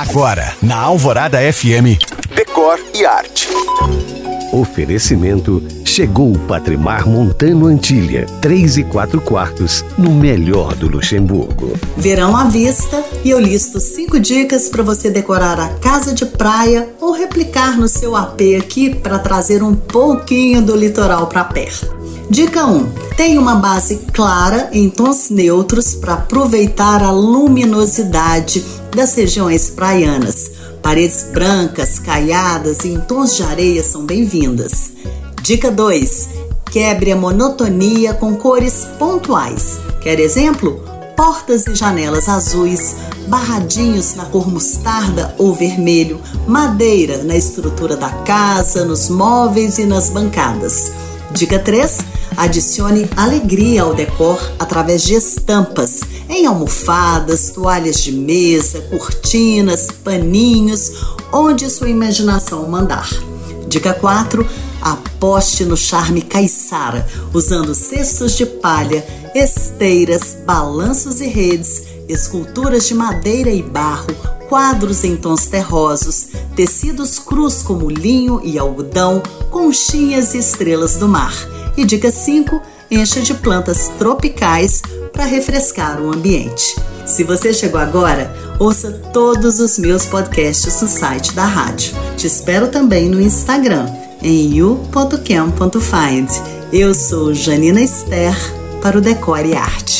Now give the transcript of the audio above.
Agora, na Alvorada FM, Decor e Arte. Oferecimento chegou o Patrimar Montano Antilha, 3 e 4 quartos, no melhor do Luxemburgo. Verão à vista e eu listo cinco dicas para você decorar a casa de praia ou replicar no seu AP aqui para trazer um pouquinho do litoral para perto. Dica 1. Tenha uma base clara em tons neutros para aproveitar a luminosidade das regiões praianas. Paredes brancas, caiadas e em tons de areia são bem-vindas. Dica 2. Quebre a monotonia com cores pontuais. Quer exemplo? Portas e janelas azuis, barradinhos na cor mostarda ou vermelho, madeira na estrutura da casa, nos móveis e nas bancadas. Dica 3. Adicione alegria ao decor através de estampas em almofadas, toalhas de mesa, cortinas, paninhos, onde sua imaginação mandar. Dica 4. Aposte no charme caiçara, usando cestos de palha, esteiras, balanços e redes, esculturas de madeira e barro, quadros em tons terrosos, tecidos crus como linho e algodão, conchinhas e estrelas do mar. E dica 5 encha de plantas tropicais para refrescar o ambiente. Se você chegou agora, ouça todos os meus podcasts no site da rádio. Te espero também no Instagram, em you.cam.find. Eu sou Janina Esther para o Decore Arte.